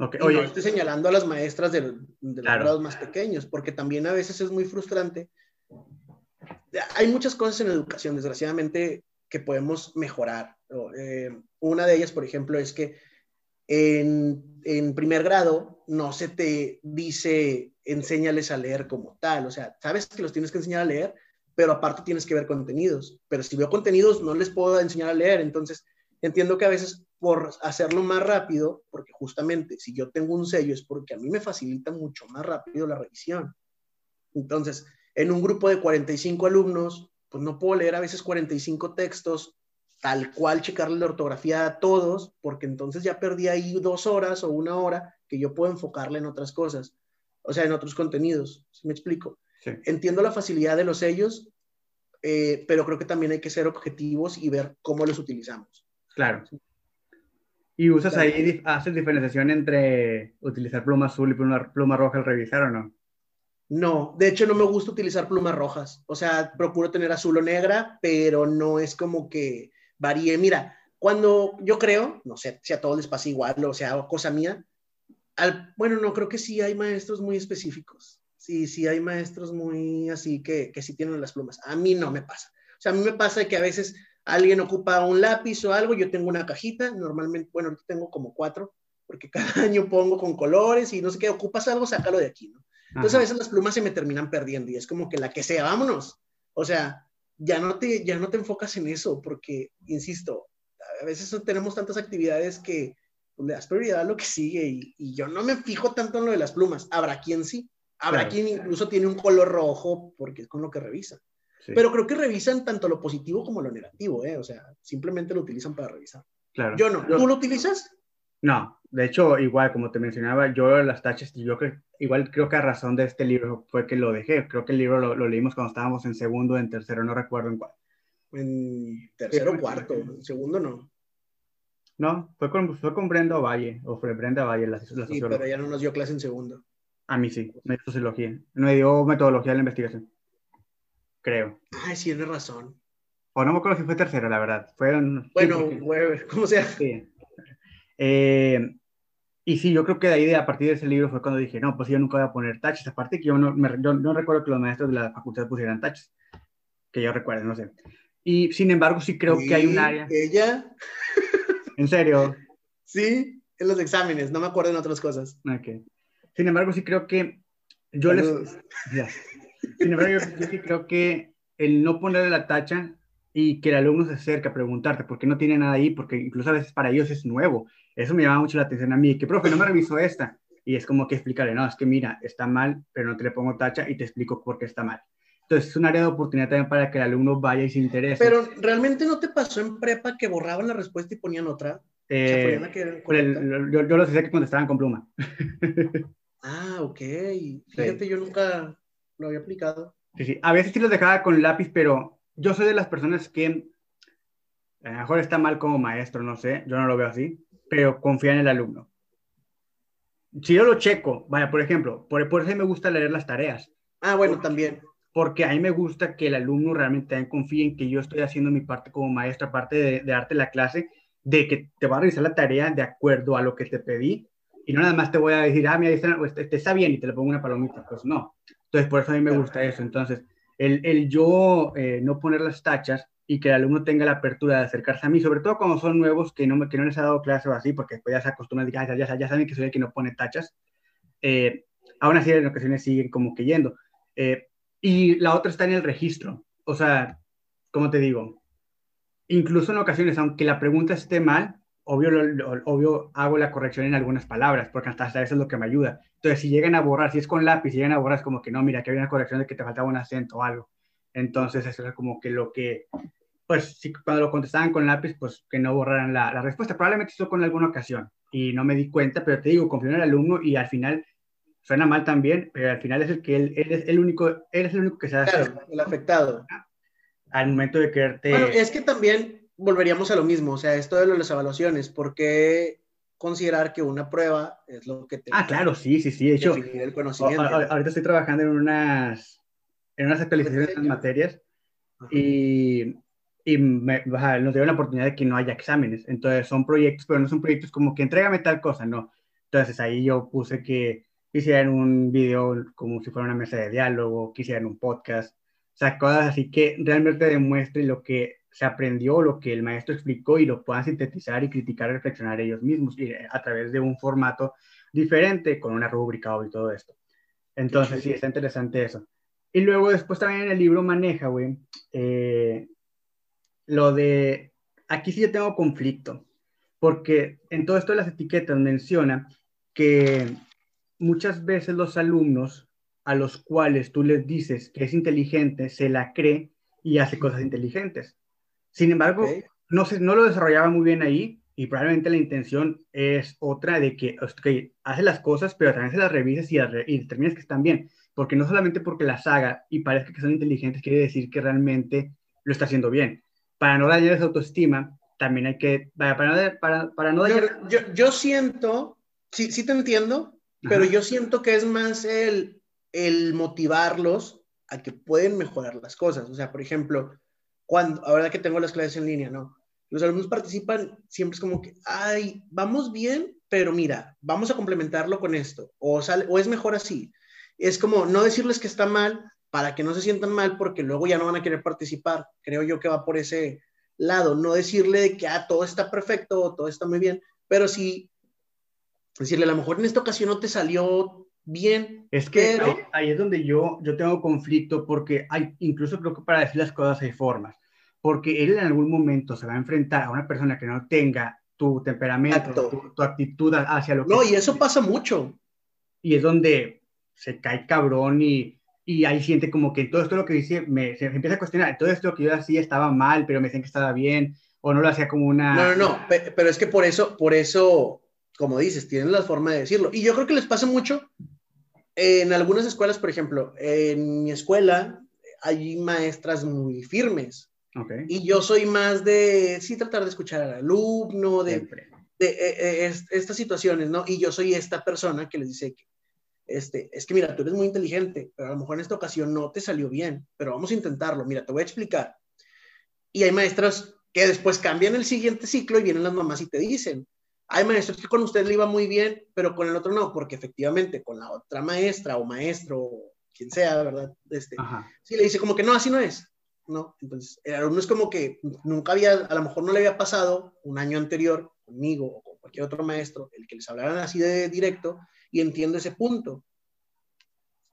Okay. Oye, no estoy señalando a las maestras de, los grados más pequeños, porque también a veces es muy frustrante. Hay muchas cosas en educación, desgraciadamente, que podemos mejorar. Eh, una de ellas, por ejemplo, es que en, en, primer grado no se te dice enséñales a leer como tal, o sea, sabes que los tienes que enseñar a leer, pero aparte tienes que ver contenidos, pero si veo contenidos no les puedo enseñar a leer, entonces entiendo que a veces por hacerlo más rápido, porque justamente si yo tengo un sello es porque a mí me facilita mucho más rápido la revisión. Entonces, en un grupo de 45 alumnos, pues no puedo leer a veces 45 textos tal cual checarle la ortografía a todos, porque entonces ya perdí ahí dos horas o una hora que yo puedo enfocarle en otras cosas, o sea, en otros contenidos, si me explico? Entiendo la facilidad de los sellos, eh, pero creo que también hay que ser objetivos y ver cómo los utilizamos. Claro. ¿Y usas ahí, haces diferenciación entre utilizar pluma azul y pluma, pluma roja al revisar o no? No, de hecho no me gusta utilizar plumas rojas. O sea, procuro tener azul o negra, pero no es como que varíe. Mira, cuando yo creo, no sé si a todos les pasa igual o sea, cosa mía, al, bueno, no, creo que sí hay maestros muy específicos. Sí, sí hay maestros muy así que, que sí tienen las plumas. A mí no me pasa. O sea, a mí me pasa que a veces alguien ocupa un lápiz o algo, yo tengo una cajita, normalmente, bueno, tengo como cuatro, porque <laughs> cada año pongo con colores y no sé qué, ocupas algo, sácalo de aquí, ¿no? Entonces a veces las plumas se me terminan perdiendo y es como que la que sea, vámonos. O sea, ya no te, ya no te enfocas en eso porque, insisto, a veces tenemos tantas actividades que pues, le das prioridad a lo que sigue y, yo no me fijo tanto en lo de las plumas. Habrá quien sí, habrá quien incluso tiene un color rojo porque es con lo que revisa. Pero creo que revisan tanto lo positivo como lo negativo, ¿eh? O sea, simplemente lo utilizan para revisar. Claro. Yo no. ¿Tú lo utilizas? No, de hecho, igual, como te mencionaba, yo las tachas, yo creo, igual creo que a razón de este libro fue que lo dejé. Creo que el libro lo, leímos cuando estábamos en segundo, en tercero, no recuerdo en cuál. En tercero o cuarto, en segundo no. No, fue con, fue con Brenda Valle, o fue Brenda Valle, la, la Sí, pero ya no nos dio clase en segundo. A mí sí, me dio sociología. Me dio metodología de la investigación. Creo. Ay, sí, tiene razón. O no me acuerdo si fue tercero, la verdad. Fueron, bueno, ¿cómo sea? Sí. Eh, y sí, yo creo que de ahí, de, a partir de ese libro, fue cuando dije, no, pues yo nunca voy a poner taches. Aparte que yo no, no recuerdo que los maestros de la facultad pusieran taches. Que yo recuerdo, no sé. Y sin embargo, sí creo que hay un área. ¿Ella? ¿En serio? <laughs> Sí, en los exámenes, no me acuerdo en otras cosas. Ok. Sin embargo, sí creo que yo les. Sin embargo, yo, yo, sí creo que el no ponerle la tacha y que el alumno se acerque a preguntarte por qué no tiene nada ahí, porque incluso a veces para ellos es nuevo eso me llama mucho la atención a mí, que profe, no me revisó esta. Y es como que explicarle, no, es que mira, está mal, pero no te le pongo tacha y te explico por qué está mal. Entonces es un área de oportunidad también para que el alumno vaya y se interese. Pero realmente no te pasó en prepa que borraban la respuesta y ponían otra. Eh, yo, yo los decía que contestaban con pluma. ah, ok. Fíjate, yo nunca lo había aplicado. Sí, sí. A veces sí los dejaba con lápiz, pero yo soy de las personas que a lo mejor está mal como maestro, no sé, yo no lo veo así pero confía en el alumno. Si yo lo checo, vaya, por ejemplo, por, por eso me gusta leer las tareas. Ah, bueno, también. Porque a mí me gusta que el alumno realmente confíe en que yo estoy haciendo mi parte como maestra, aparte de, darte la clase, de que te va a revisar la tarea de acuerdo a lo que te pedí y no nada más te voy a decir, ah, mira, está, pues, te, está bien y te le pongo una palomita. Pues no. Entonces, por eso a mí me gusta eso. Entonces, el, el yo eh, no poner las tachas y que el alumno tenga la apertura de acercarse a mí, sobre todo cuando son nuevos que no, que no les ha dado clase o así, porque después ya se acostumbran, ya, ya, ya saben que soy el que no pone tachas, eh, aún así en ocasiones siguen como que yendo. Eh, y la otra está en el registro, o sea, ¿cómo te digo? Incluso en ocasiones, aunque la pregunta esté mal, obvio, obvio hago la corrección en algunas palabras, porque hasta, eso es lo que me ayuda. Entonces, si llegan a borrar, si es con lápiz, si llegan a borrar, es como que no, mira, que había una corrección de que te faltaba un acento o algo. Entonces, eso es como que lo que pues si cuando lo contestaban con lápiz, pues que no borraran la, la respuesta. Probablemente hizo con alguna ocasión y no me di cuenta, pero te digo, confío en el alumno y al final suena mal también, pero al final es el que él, él es el único, él es el único que se hace. Claro, el afectado. Al momento de quererte... Bueno, es que también volveríamos a lo mismo, o sea, esto de las evaluaciones, porque considerar que una prueba es lo que te... Ah, claro, sí, sí, sí. De hecho, el conocimiento. ahorita estoy trabajando en unas, en unas actualizaciones de materias y, y me, nos dio la oportunidad de que no haya exámenes. Entonces son proyectos, pero no son proyectos como que entrégame tal cosa, no. Entonces ahí yo puse que hicieran un video como si fuera una mesa de diálogo, que hicieran un podcast, o sea, cosas así que realmente demuestre lo que se aprendió, lo que el maestro explicó y lo puedan sintetizar y criticar, reflexionar ellos mismos a través de un formato diferente, con una rúbrica y todo esto. Entonces, sí, está interesante eso. Y luego después también en el libro maneja, güey, eh, lo de, aquí sí yo tengo conflicto, porque en todo esto de las etiquetas menciona que muchas veces los alumnos a los cuales tú les dices que es inteligente, se la cree y hace cosas inteligentes. Sin embargo, no, se, no lo desarrollaba muy bien ahí y probablemente la intención es otra de que hace las cosas, pero también se las revises y, y determines que están bien. Porque no solamente porque las haga y parezca que son inteligentes, quiere decir que realmente lo está haciendo bien. Para no dañar esa autoestima, también hay que, para, para, para no dañar... Yo, yo, siento, sí, sí te entiendo, pero yo siento que es más el, el motivarlos a que pueden mejorar las cosas. O sea, por ejemplo, cuando, ahora que tengo las clases en línea, ¿no? Los alumnos participan, siempre es como que, ay, vamos bien, pero mira, vamos a complementarlo con esto, o, sale, o es mejor así. Es como no decirles que está mal para que no se sientan mal, porque luego ya no van a querer participar. Creo yo que va por ese lado, no decirle que ah, todo está perfecto, todo está muy bien, pero sí decirle, a lo mejor en esta ocasión no te salió bien. Es que ahí, es donde yo, yo tengo conflicto porque hay, incluso creo que para decir las cosas hay formas, porque él en algún momento se va a enfrentar a una persona que no tenga tu temperamento, tu, actitud hacia lo que... No, y eso pasa mucho. Y es donde se cae cabrón y, y ahí siente como que todo esto lo que dice, me, se empieza a cuestionar, todo esto que yo hacía estaba mal, pero me decían que estaba bien, o no lo hacía como una... No, no, no, pero es que por eso, por eso como dices, tienen la forma de decirlo. Y yo creo que les pasa mucho en algunas escuelas, por ejemplo, en mi escuela hay maestras muy firmes. Y yo soy más de, sí, tratar de escuchar al alumno, de, de, eh, eh, estas situaciones, ¿no? Y yo soy esta persona que les dice que, este, es que mira, tú eres muy inteligente, pero a lo mejor en esta ocasión no te salió bien, pero vamos a intentarlo, mira, te voy a explicar. Y hay maestras que después cambian el siguiente ciclo y vienen las mamás y te dicen, hay maestros que con usted le iba muy bien, pero con el otro no, porque efectivamente con la otra maestra o maestro, quien sea, ¿verdad? Este, sí le dice como que no, así no es, ¿no? Entonces, el alumno es como que nunca había, a lo mejor no le había pasado un año anterior conmigo o con cualquier otro maestro, el que les hablaran así de directo, y entiendo ese punto.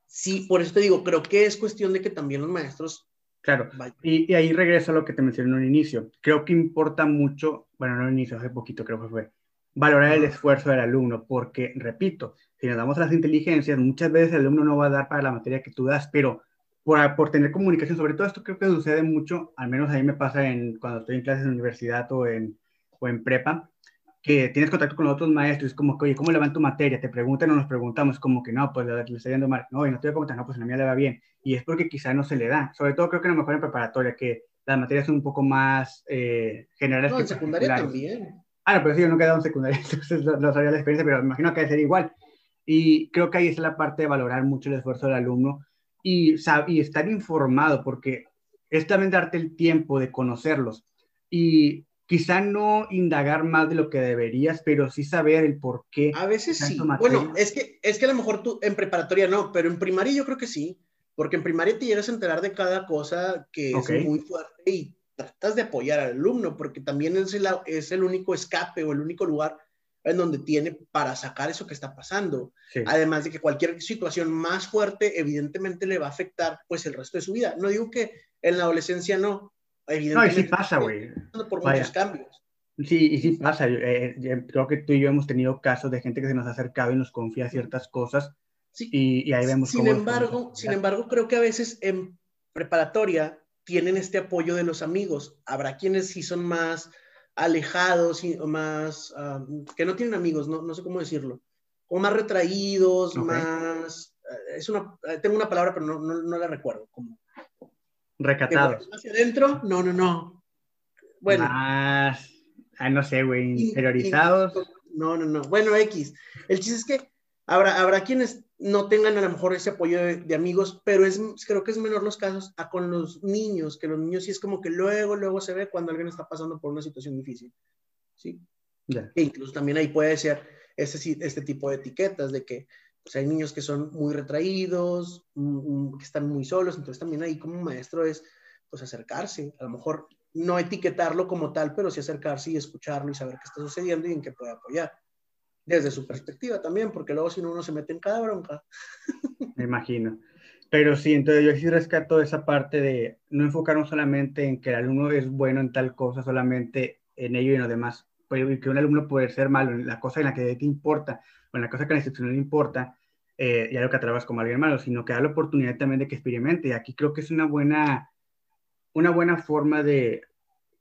Sí, por eso te digo, creo que es cuestión de que también los maestros Claro, y, y, ahí regreso a lo que te mencioné en un inicio. Creo que importa mucho, bueno, no en un inicio, hace poquito creo que fue, valorar el esfuerzo del alumno, porque, repito, si nos damos las inteligencias, muchas veces el alumno no va a dar para la materia que tú das, pero por, por tener comunicación, sobre todo esto creo que sucede mucho, al menos a mí me pasa en, cuando estoy en clases en universidad o en, o en prepa, que tienes contacto con otros maestros, es como que, oye, ¿cómo le va en tu materia? Te preguntan o nos preguntamos, como que no, pues le, estoy dando mal, no, y no te voy a no, pues a la mía le va bien, y es porque quizá no se le da, sobre todo creo que a lo mejor en preparatoria, que las materias son un poco más eh, generales. No, en secundaria también. Ah, no, pero sí, yo nunca he dado un secundario, <laughs> entonces no, sabía la experiencia, pero me imagino que debe ser igual. Y creo que ahí es la parte de valorar mucho el esfuerzo del alumno y, y estar informado, porque es también darte el tiempo de conocerlos. Y quizá no indagar más de lo que deberías, pero sí saber el por qué. A veces sí. Bueno, es que, es que a lo mejor tú en preparatoria no, pero en primaria yo creo que sí, porque en primaria te llegas a enterar de cada cosa que es muy fuerte y tratas de apoyar al alumno, porque también es el, es el único escape o el único lugar en donde tiene para sacar eso que está pasando. Además de que cualquier situación más fuerte, evidentemente le va a afectar pues el resto de su vida. No digo que en la adolescencia no, evidentemente. No, y sí pasa, güey. Por muchos cambios. Sí, y sí pasa. Eh, creo que tú y yo hemos tenido casos de gente que se nos ha acercado y nos confía ciertas cosas. Sí. Y, ahí vemos sin embargo, sin embargo, creo que a veces en preparatoria tienen este apoyo de los amigos. Habrá quienes sí son más alejados y más, que no tienen amigos, no, no, sé cómo decirlo, o más retraídos, más, eh, es una, eh, tengo una palabra pero no, no, la recuerdo. Como, Recatados. Hacia adentro, no, no, no. Bueno. Más, no sé, güey, interiorizados. No, no, no. Bueno, X. El chiste es que habrá, habrá quienes no tengan a lo mejor ese apoyo de, amigos, pero es, creo que es menor los casos a con los niños, que los niños sí es como que luego, luego se ve cuando alguien está pasando por una situación difícil. ¿Sí? E incluso también ahí puede ser este, este tipo de etiquetas de que pues, hay niños que son muy retraídos, que están muy solos, entonces también ahí como maestro es pues acercarse, a lo mejor no etiquetarlo como tal, pero sí acercarse y escucharlo y saber qué está sucediendo y en qué puede apoyar desde su perspectiva también, porque luego si no uno se mete en cada bronca. Me imagino. Pero sí, entonces yo sí rescato esa parte de no enfocarnos solamente en que el alumno es bueno en tal cosa, solamente en ello y en lo demás. Pues, que un alumno puede ser malo en la cosa en la que te importa o en la cosa que a la institución le importa, eh, ya lo que como alguien malo, sino que da la oportunidad también de que experimente. Y aquí creo que es una buena, una buena forma de,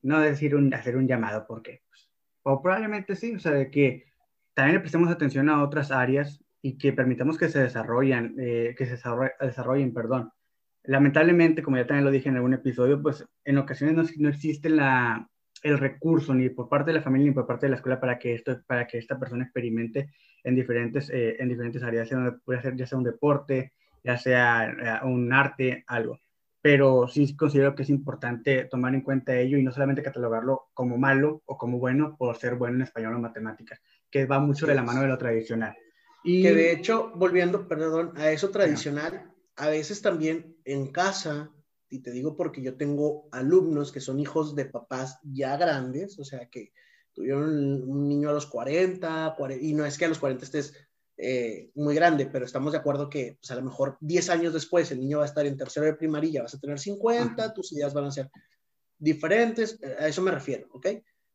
no decir un, hacer un llamado, porque, pues, o probablemente sí, o sea, de que también le prestemos atención a otras áreas y que permitamos que se desarrollen, eh, que se desarrollen, perdón. Lamentablemente, como ya también lo dije en algún episodio, pues en ocasiones no, no existe la, el recurso ni por parte de la familia ni por parte de la escuela para que esto, para que esta persona experimente en diferentes, eh, en diferentes áreas, ya sea, ya sea un deporte, ya sea eh, un arte, algo. Pero sí considero que es importante tomar en cuenta ello y no solamente catalogarlo como malo o como bueno por ser bueno en español o matemáticas que va mucho de la mano de lo tradicional. Y que de hecho, volviendo, perdón, a eso tradicional, a veces también en casa, y te digo porque yo tengo alumnos que son hijos de papás ya grandes, o sea, que tuvieron un niño a los 40, y no es que a los 40 estés eh, muy grande, pero estamos de acuerdo que pues, a lo mejor 10 años después el niño va a estar en tercero de primaria, vas a tener 50, tus ideas van a ser diferentes, a eso me refiero, ¿ok?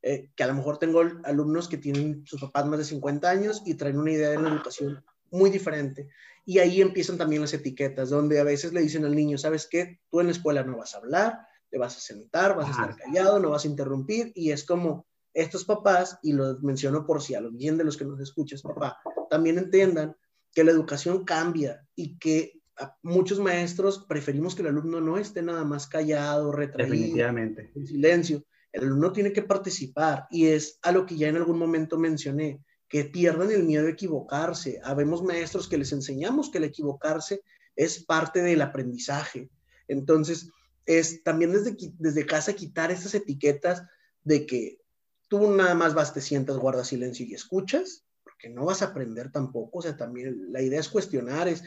Eh, que a lo mejor tengo alumnos que tienen sus papás más de 50 años y traen una idea de la educación muy diferente. Y ahí empiezan también las etiquetas, donde a veces le dicen al niño, ¿sabes qué? Tú en la escuela no vas a hablar, te vas a sentar, vas a estar callado, no vas a interrumpir. Y es como estos papás, y lo menciono por si a los bien de los que nos escuchas, papá, también entiendan que la educación cambia y que muchos maestros preferimos que el alumno no esté nada más callado, retraído, en silencio, el alumno tiene que participar y es a lo que ya en algún momento mencioné, que pierdan el miedo a equivocarse. Habemos maestros que les enseñamos que el equivocarse es parte del aprendizaje. Entonces, es también desde, desde casa quitar estas etiquetas de que tú nada más vas, te sientas, guardas silencio y escuchas, porque no vas a aprender tampoco. O sea, también la idea es cuestionar, es,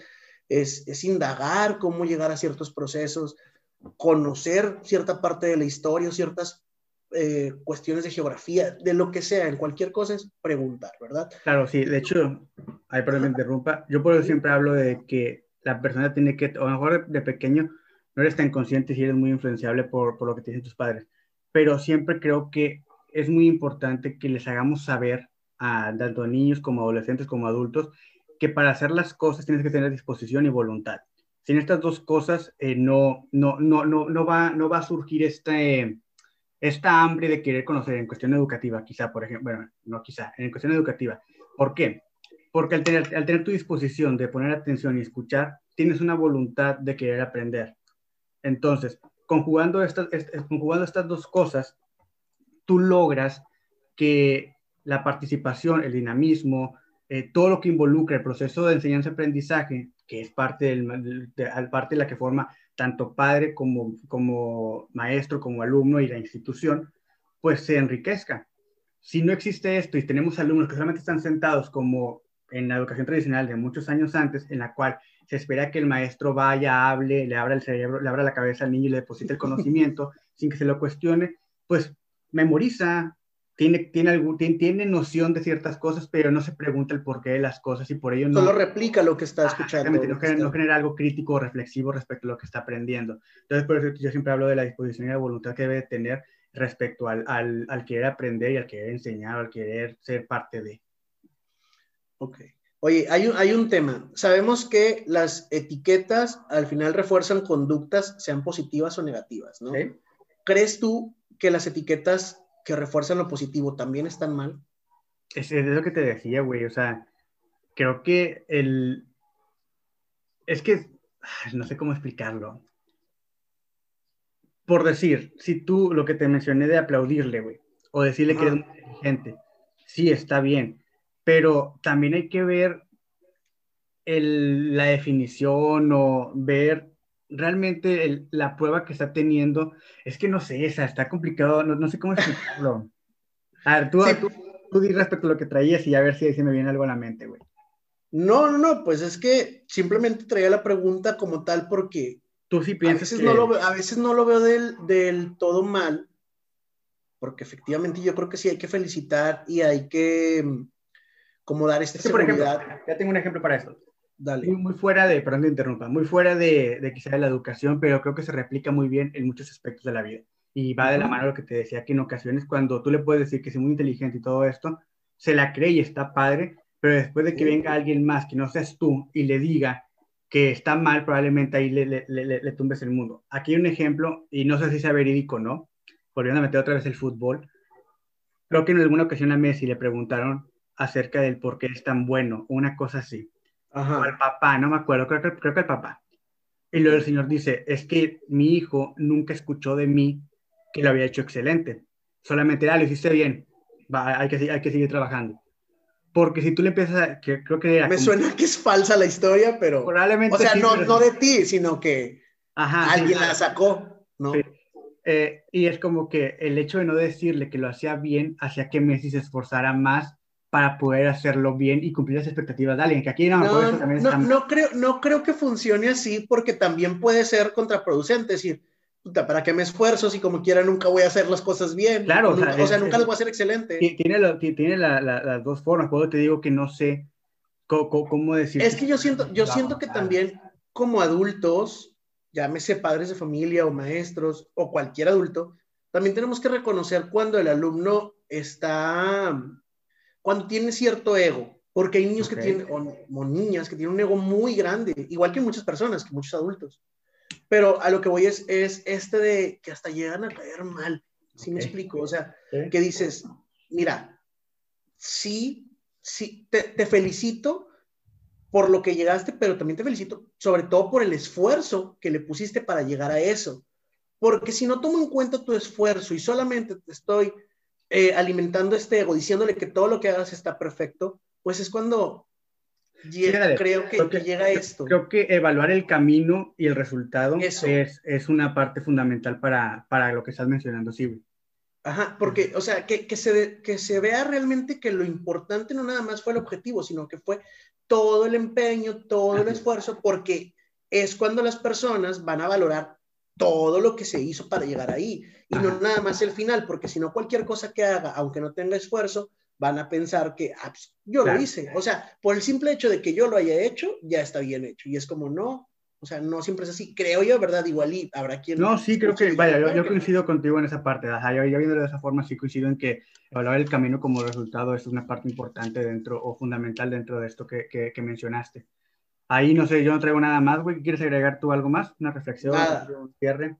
es, es indagar cómo llegar a ciertos procesos, conocer cierta parte de la historia, ciertas eh, cuestiones de geografía, de lo que sea, en cualquier cosa es preguntar, ¿verdad? Claro, sí, de hecho, ahí por me interrumpa, yo por eso siempre hablo de que la persona tiene que, o a lo mejor de pequeño no eres tan consciente si eres muy influenciable por, por lo que te dicen tus padres, pero siempre creo que es muy importante que les hagamos saber a tanto a niños como adolescentes como adultos que para hacer las cosas tienes que tener disposición y voluntad. Sin estas dos cosas eh, no, no, no, no, no, va, no va a surgir este, esta hambre de querer conocer en cuestión educativa, quizá, por ejemplo, bueno, no quizá, en cuestión educativa. ¿Por qué? Porque al tener, al tener tu disposición de poner atención y escuchar, tienes una voluntad de querer aprender. Entonces, conjugando estas, conjugando estas dos cosas, tú logras que la participación, el dinamismo, eh, todo lo que involucra el proceso de enseñanza-aprendizaje, que es parte, de, la que forma tanto padre como, como maestro, como alumno y la institución, pues se enriquezca. Si no existe esto y tenemos alumnos que solamente están sentados como en la educación tradicional de muchos años antes, en la cual se espera que el maestro vaya, hable, le abra el cerebro, le abra la cabeza al niño y le deposite el conocimiento <laughs> sin que se lo cuestione, pues memoriza, tiene, tiene, algún, tiene, noción de ciertas cosas, pero no se pregunta el porqué de las cosas y por ello no... Solo replica lo que está escuchando. no, genera, no genera algo crítico o reflexivo respecto a lo que está aprendiendo. Entonces, por eso yo siempre hablo de la disposición y la voluntad que debe tener respecto al, al, al querer aprender y al querer enseñar, al querer ser parte de. Ok. Oye, hay un, hay un tema. Sabemos que las etiquetas al final refuerzan conductas, sean positivas o negativas, ¿no? ¿Crees tú que las etiquetas que refuerzan lo positivo también están mal. Es, es lo que te decía, güey. O sea, creo que el. Es que. No sé cómo explicarlo. Por decir, si tú lo que te mencioné de aplaudirle, güey, o decirle que eres muy inteligente, sí está bien, pero también hay que ver la definición o ver realmente la prueba que está teniendo. Es que no sé, esa está complicado, no, sé cómo explicarlo. <laughs> A ver, tú, tú, tú, di respecto a lo que traías y a ver si, si me viene algo a la mente, güey. No, no, no, pues es que simplemente traía la pregunta como tal porque tú sí piensas a veces, no, lo, a veces no lo veo del, del todo mal, porque efectivamente yo creo que sí hay que felicitar y hay que mm, como dar esta seguridad. ya tengo un ejemplo para esto. Dale. Muy, fuera de, perdón te interrumpa, muy fuera de, de quizá de la educación, pero creo que se replica muy bien en muchos aspectos de la vida. Y va de la mano lo que te decía, que en ocasiones cuando tú le puedes decir que es muy inteligente y todo esto, se la cree y está padre, pero después de que venga alguien más que no seas tú y le diga que está mal, probablemente ahí le, le, le, tumbes el mundo. Aquí hay un ejemplo, y no sé si sea verídico o no, volviendo a meter otra vez el fútbol. Creo que en alguna ocasión a Messi le preguntaron acerca del por qué es tan bueno, una cosa así. Ajá. O al papá, no me acuerdo, creo que, creo que el papá. Y luego el señor dice, es que mi hijo nunca escuchó de mí que lo había hecho excelente. Solamente, ah, lo hiciste bien, Va, hay, que, hay que seguir trabajando. Porque si tú le empiezas a, que creo que Me suena que es falsa la historia, pero... Probablemente O sea, no, no de ti, sino que alguien la sacó, ¿no? Eh, y es como que el hecho de no decirle que lo hacía bien hacía que Messi se esforzara más para poder hacerlo bien y cumplir las expectativas de alguien, que aquí no, no, no, no, creo, no creo que funcione así porque también puede ser contraproducente, es decir, ¿para qué me esfuerzo si como quiera nunca voy a hacer las cosas bien? Claro, o sea, nunca, las voy a hacer excelente. Tiene, tiene las dos formas, puedo te digo que no sé cómo, cómo decir. Es que yo siento, yo siento que también como adultos, llámese padres de familia o maestros o cualquier adulto, también tenemos que reconocer cuando el alumno está, cuando tiene cierto ego, porque hay niños que tienen, o niñas que tienen un ego muy grande, igual que muchas personas, que muchos adultos. Pero a lo que voy es, es este de que hasta llegan a caer mal. ¿Sí me explico? O sea, que dices, mira, sí, sí, te, te, felicito por lo que llegaste, pero también te felicito sobre todo por el esfuerzo que le pusiste para llegar a eso. Porque si no tomo en cuenta tu esfuerzo y solamente te estoy eh, alimentando este ego, diciéndole que todo lo que hagas está perfecto, pues es cuando creo que, llega esto. Creo que evaluar el camino y el resultado es, es, una parte fundamental para, para, lo que estás mencionando, sí, Ajá, porque, o sea, que, que, se, que se vea realmente que lo importante no nada más fue el objetivo, sino que fue todo el empeño, todo el esfuerzo, porque es cuando las personas van a valorar todo lo que se hizo para llegar ahí y no nada más el final, porque si no cualquier cosa que haga, aunque no tenga esfuerzo, van a pensar que ah, pues, yo lo hice. O sea, por el simple hecho de que yo lo haya hecho, ya está bien hecho. Y es como, no, o sea, no siempre es así. Creo yo, ¿verdad? Igual y habrá quien... No, sí, creo que, vaya, yo, coincido contigo en esa parte. Ajá, yo, viendo de esa forma, sí coincido en que evaluar el camino como resultado es una parte importante dentro o fundamental dentro de esto que, que, mencionaste. Ahí, no sé, yo no traigo nada más, güey. ¿Quieres agregar tú algo más? ¿Una reflexión? Un cierre.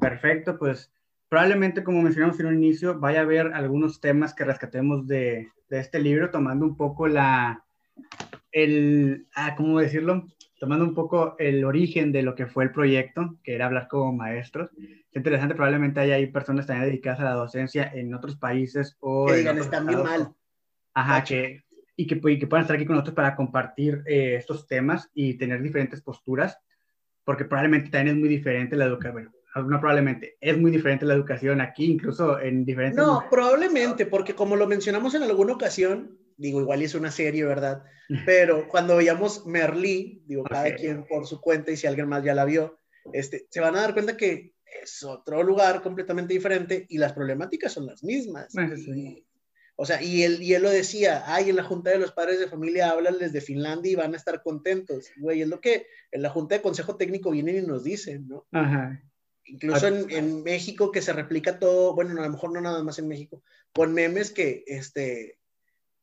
Perfecto, pues probablemente, como mencionamos en un inicio, vaya a haber algunos temas que rescatemos de, de este libro, tomando un poco la, el, ah, ¿cómo decirlo? Tomando un poco el origen de lo que fue el proyecto, que era hablar como maestros. Es interesante, probablemente haya ahí personas también dedicadas a la docencia en otros países o... Que digan, están bien mal. Ajá, que, y que, que, puedan estar aquí con nosotros para compartir eh, estos temas y tener diferentes posturas, porque probablemente también es muy diferente la educación no probablemente, es muy diferente la educación aquí, incluso en diferentes... No, probablemente, porque como lo mencionamos en alguna ocasión, digo, igual es una serie, ¿verdad? Pero cuando veíamos Merlí, digo, cada quien por su cuenta y si alguien más ya la vio, este, se van a dar cuenta que es otro lugar completamente diferente y las problemáticas son las mismas. O sea, y él, y él lo decía, ay, en la Junta de los Padres de Familia háblales de Finlandia y van a estar contentos. Güey, es lo que en la Junta de Consejo Técnico vienen y nos dicen, ¿no? Ajá. Incluso en, México que se replica todo, bueno, a lo mejor no nada más en México, con memes que, este,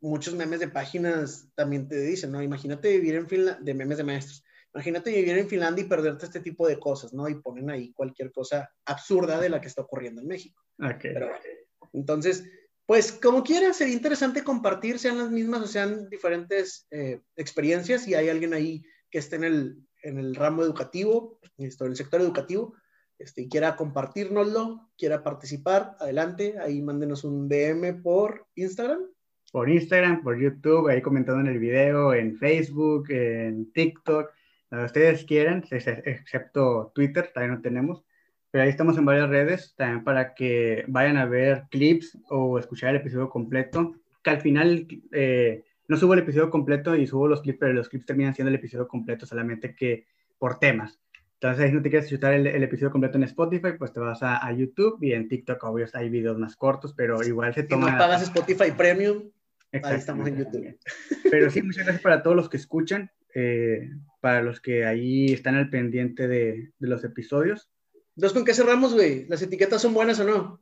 muchos memes de páginas también te dicen, ¿no? Imagínate vivir en Finlandia, de memes de maestros, imagínate vivir en Finlandia y perderte este tipo de cosas, ¿no? Y ponen ahí cualquier cosa absurda de la que está ocurriendo en México. Pero, entonces, pues como quiera, sería interesante compartir, sean las mismas o sean diferentes eh, experiencias, y hay alguien ahí que esté en el, en el ramo educativo, en el sector educativo, este, y quiera compartirnoslo, quiera participar, adelante, ahí mándenos un DM por Instagram. por Instagram, por YouTube, ahí comentando en el video, en Facebook, en TikTok, donde ustedes quieran, excepto Twitter, también no tenemos. Pero ahí estamos en varias redes, también para que vayan a ver clips o escuchar el episodio completo. Que al final eh, no subo el episodio completo y subo los clips, pero los clips terminan siendo el episodio completo, solamente que por temas. Entonces, si no te quieres escuchar el, episodio completo en Spotify, pues te vas a, YouTube y en TikTok, obvio, hay videos más cortos, pero igual se toma. Si no pagas Spotify Premium, ahí estamos en YouTube. Pero sí, muchas gracias para todos los que escuchan, eh, para los que ahí están al pendiente de, de los episodios. Entonces, ¿con qué cerramos, güey? ¿Las etiquetas son buenas o no?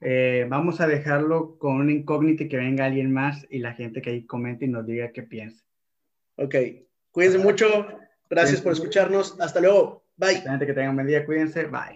Eh, vamos a dejarlo con un incógnito y que venga alguien más y la gente que ahí comente y nos diga qué piensa. Ok. Cuídense mucho. Gracias por escucharnos. Hasta luego. Bye. Que tengan un buen día. Cuídense. Bye.